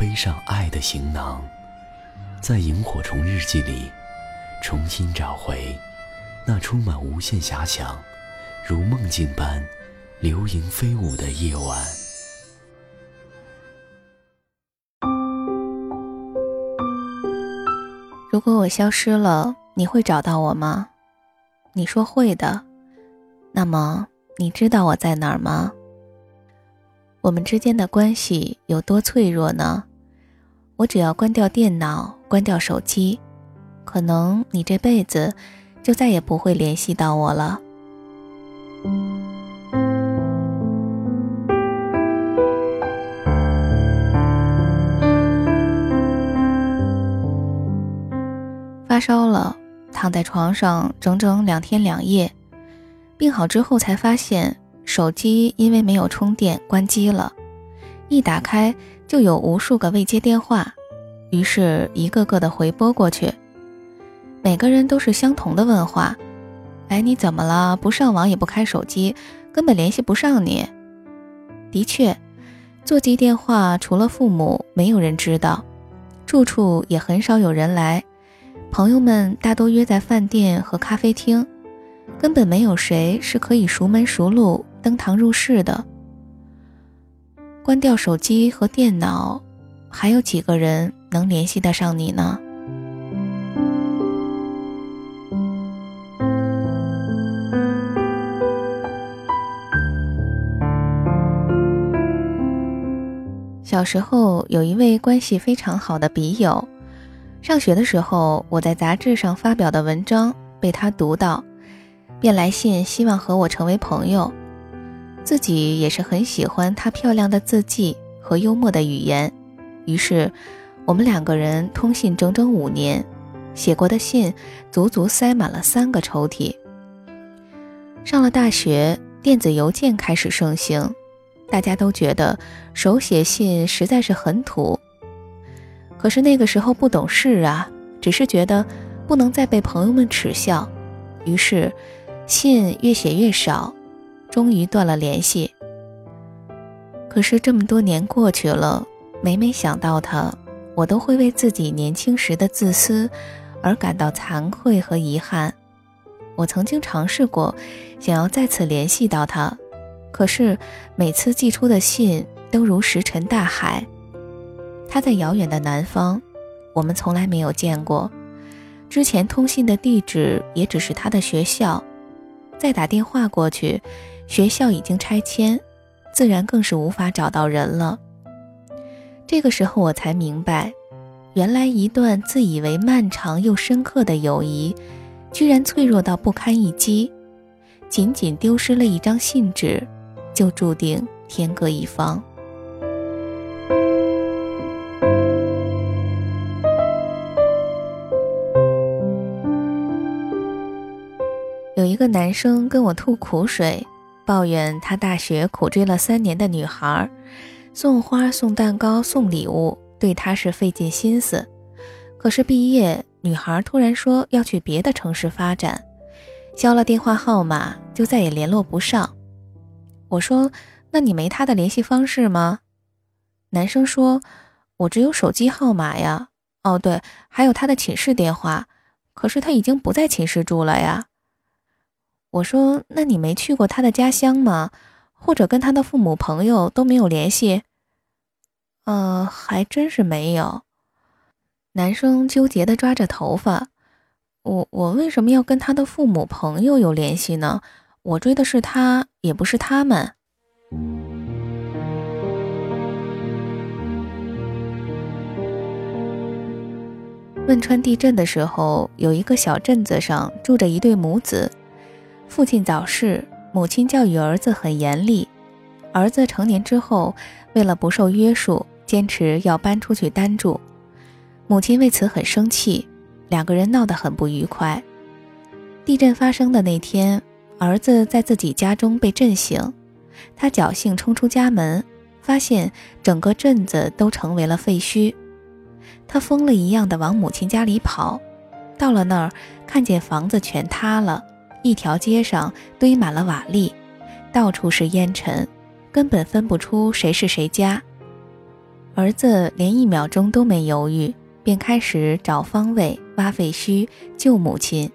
背上爱的行囊，在萤火虫日记里，重新找回那充满无限遐想、如梦境般流萤飞舞的夜晚。如果我消失了，你会找到我吗？你说会的。那么，你知道我在哪儿吗？我们之间的关系有多脆弱呢？我只要关掉电脑，关掉手机，可能你这辈子就再也不会联系到我了。发烧了，躺在床上整整两天两夜，病好之后才发现手机因为没有充电关机了，一打开。就有无数个未接电话，于是一个个的回拨过去，每个人都是相同的问话：“哎，你怎么了？不上网也不开手机，根本联系不上你。”的确，座机电话除了父母，没有人知道，住处也很少有人来，朋友们大多约在饭店和咖啡厅，根本没有谁是可以熟门熟路登堂入室的。关掉手机和电脑，还有几个人能联系得上你呢？小时候有一位关系非常好的笔友，上学的时候我在杂志上发表的文章被他读到，便来信希望和我成为朋友。自己也是很喜欢她漂亮的字迹和幽默的语言，于是我们两个人通信整整五年，写过的信足足塞满了三个抽屉。上了大学，电子邮件开始盛行，大家都觉得手写信实在是很土。可是那个时候不懂事啊，只是觉得不能再被朋友们耻笑，于是信越写越少。终于断了联系。可是这么多年过去了，每每想到他，我都会为自己年轻时的自私而感到惭愧和遗憾。我曾经尝试过，想要再次联系到他，可是每次寄出的信都如石沉大海。他在遥远的南方，我们从来没有见过。之前通信的地址也只是他的学校，再打电话过去。学校已经拆迁，自然更是无法找到人了。这个时候我才明白，原来一段自以为漫长又深刻的友谊，居然脆弱到不堪一击。仅仅丢失了一张信纸，就注定天各一方。有一个男生跟我吐苦水。抱怨他大学苦追了三年的女孩，送花、送蛋糕、送礼物，对他是费尽心思。可是毕业，女孩突然说要去别的城市发展，交了电话号码就再也联络不上。我说：“那你没他的联系方式吗？”男生说：“我只有手机号码呀。哦，对，还有他的寝室电话，可是他已经不在寝室住了呀。”我说：“那你没去过他的家乡吗？或者跟他的父母朋友都没有联系？”呃，还真是没有。男生纠结地抓着头发：“我我为什么要跟他的父母朋友有联系呢？我追的是他，也不是他们。”汶川地震的时候，有一个小镇子上住着一对母子。父亲早逝，母亲教育儿子很严厉。儿子成年之后，为了不受约束，坚持要搬出去单住。母亲为此很生气，两个人闹得很不愉快。地震发生的那天，儿子在自己家中被震醒，他侥幸冲出家门，发现整个镇子都成为了废墟。他疯了一样的往母亲家里跑，到了那儿，看见房子全塌了，一条街上堆满了瓦砾，到处是烟尘，根本分不出谁是谁家。儿子连一秒钟都没犹豫。便开始找方位、挖废墟、救母亲。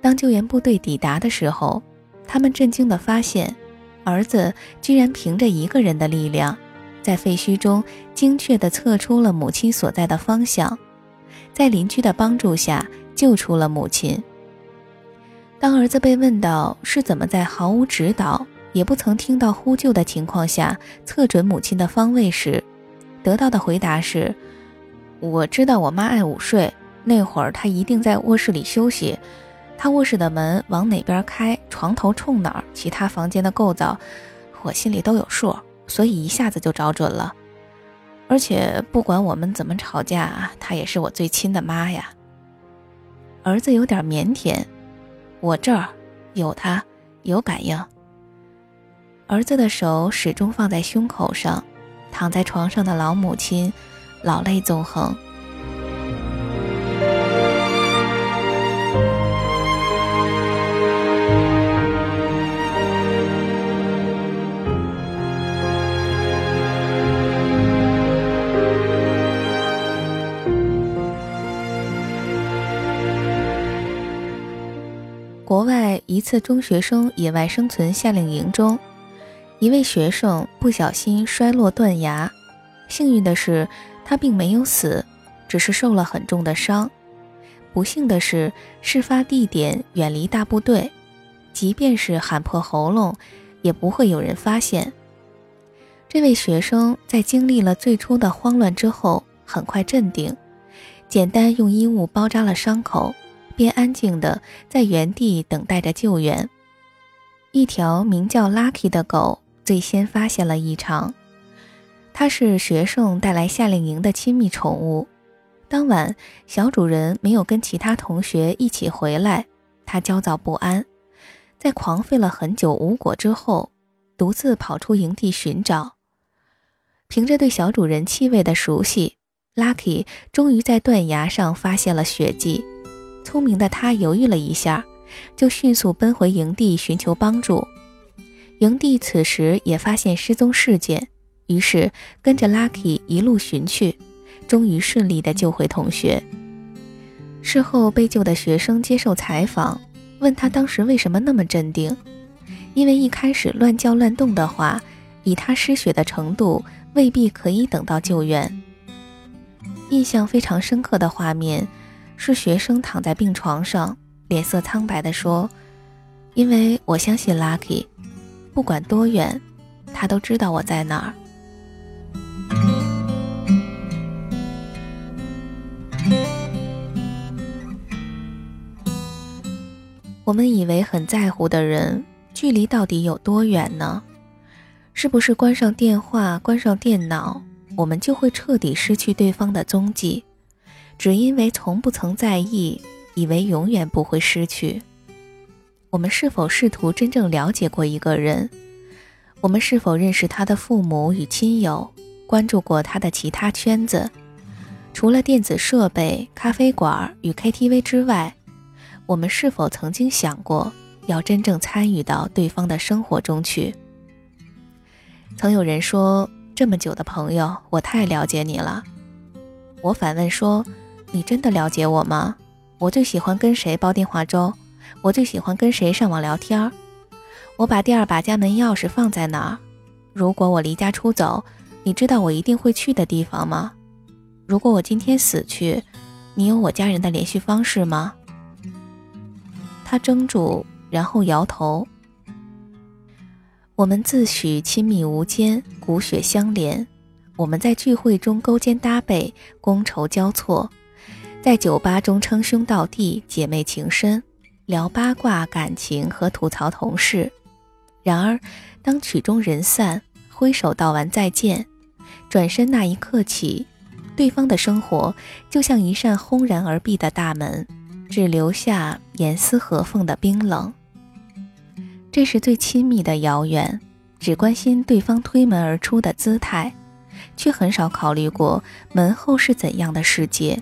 当救援部队抵达的时候，他们震惊地发现，儿子居然凭着一个人的力量，在废墟中精确地测出了母亲所在的方向，在邻居的帮助下救出了母亲。当儿子被问到是怎么在毫无指导、也不曾听到呼救的情况下测准母亲的方位时，得到的回答是。我知道我妈爱午睡，那会儿她一定在卧室里休息。她卧室的门往哪边开，床头冲哪儿，其他房间的构造，我心里都有数，所以一下子就找准了。而且不管我们怎么吵架，她也是我最亲的妈呀。儿子有点腼腆，我这儿有他，有感应。儿子的手始终放在胸口上，躺在床上的老母亲。老泪纵横。一次中学生野外生存夏令营中，一位学生不小心摔落断崖，幸运的是。他并没有死，只是受了很重的伤。不幸的是，事发地点远离大部队，即便是喊破喉咙，也不会有人发现。这位学生在经历了最初的慌乱之后，很快镇定，简单用衣物包扎了伤口，便安静地在原地等待着救援。一条名叫 Lucky 的狗最先发现了异常。它是学生带来夏令营的亲密宠物。当晚，小主人没有跟其他同学一起回来，他焦躁不安。在狂吠了很久无果之后，独自跑出营地寻找。凭着对小主人气味的熟悉，Lucky 终于在断崖上发现了血迹。聪明的他犹豫了一下，就迅速奔回营地寻求帮助。营地此时也发现失踪事件。于是跟着 Lucky 一路寻去，终于顺利的救回同学。事后被救的学生接受采访，问他当时为什么那么镇定，因为一开始乱叫乱动的话，以他失血的程度，未必可以等到救援。印象非常深刻的画面，是学生躺在病床上，脸色苍白的说：“因为我相信 Lucky，不管多远，他都知道我在哪儿。”我们以为很在乎的人，距离到底有多远呢？是不是关上电话、关上电脑，我们就会彻底失去对方的踪迹？只因为从不曾在意，以为永远不会失去。我们是否试图真正了解过一个人？我们是否认识他的父母与亲友？关注过他的其他圈子？除了电子设备、咖啡馆与 KTV 之外？我们是否曾经想过要真正参与到对方的生活中去？曾有人说：“这么久的朋友，我太了解你了。”我反问说：“你真的了解我吗？我最喜欢跟谁煲电话粥？我最喜欢跟谁上网聊天？我把第二把家门钥匙放在哪儿？如果我离家出走，你知道我一定会去的地方吗？如果我今天死去，你有我家人的联系方式吗？”他怔住，然后摇头。我们自诩亲密无间，骨血相连。我们在聚会中勾肩搭背，觥筹交错；在酒吧中称兄道弟，姐妹情深，聊八卦、感情和吐槽同事。然而，当曲终人散，挥手道完再见，转身那一刻起，对方的生活就像一扇轰然而闭的大门，只留下严丝合缝的冰冷。这是最亲密的遥远，只关心对方推门而出的姿态，却很少考虑过门后是怎样的世界，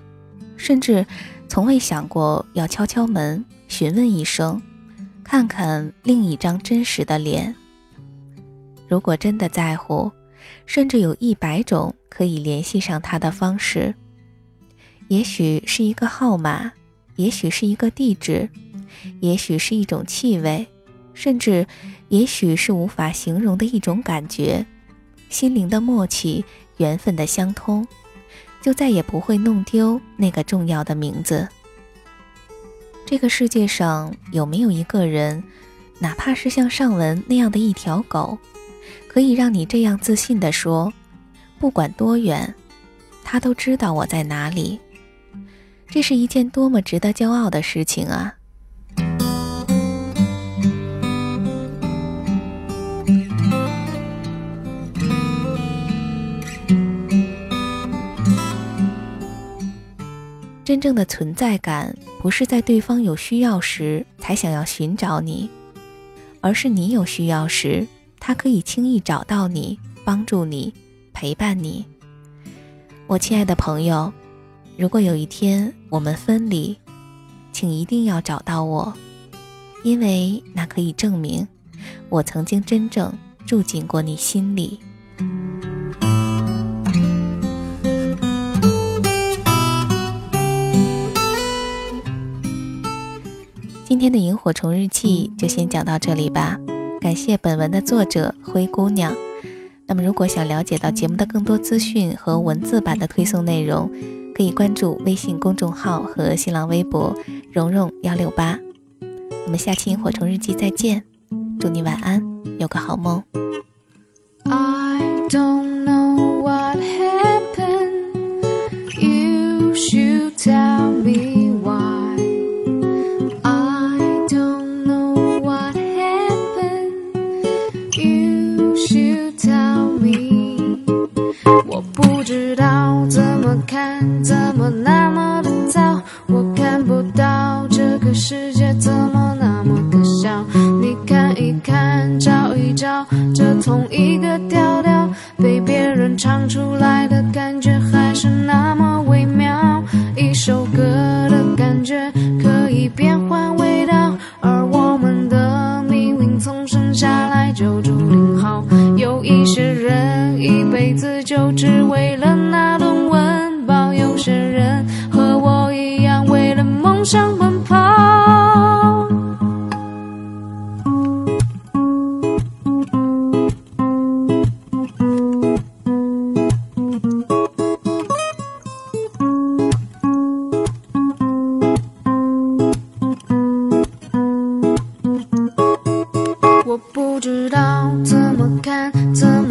甚至从未想过要敲敲门，询问一声，看看另一张真实的脸。如果真的在乎，甚至有一百种可以联系上他的方式，也许是一个号码，也许是一个地址，也许是一种气味。甚至，也许是无法形容的一种感觉，心灵的默契，缘分的相通，就再也不会弄丢那个重要的名字。这个世界上有没有一个人，哪怕是像上文那样的一条狗，可以让你这样自信地说，不管多远，他都知道我在哪里？这是一件多么值得骄傲的事情啊！真正的存在感，不是在对方有需要时才想要寻找你，而是你有需要时，他可以轻易找到你，帮助你，陪伴你。我亲爱的朋友，如果有一天我们分离，请一定要找到我，因为那可以证明我曾经真正住进过你心里。今天的萤火虫日记就先讲到这里吧，感谢本文的作者灰姑娘。那么，如果想了解到节目的更多资讯和文字版的推送内容，可以关注微信公众号和新浪微博“蓉蓉幺六八”。我们下期萤火虫日记再见，祝你晚安，有个好梦。要怎么看怎么那么的糟我看不到这个世界怎么那么可笑。你看一看找一找这同一个调调被别人唱出来的一辈子就只为了那顿温饱，有些人和我一样为了梦想奔跑。我不知道怎么看怎么。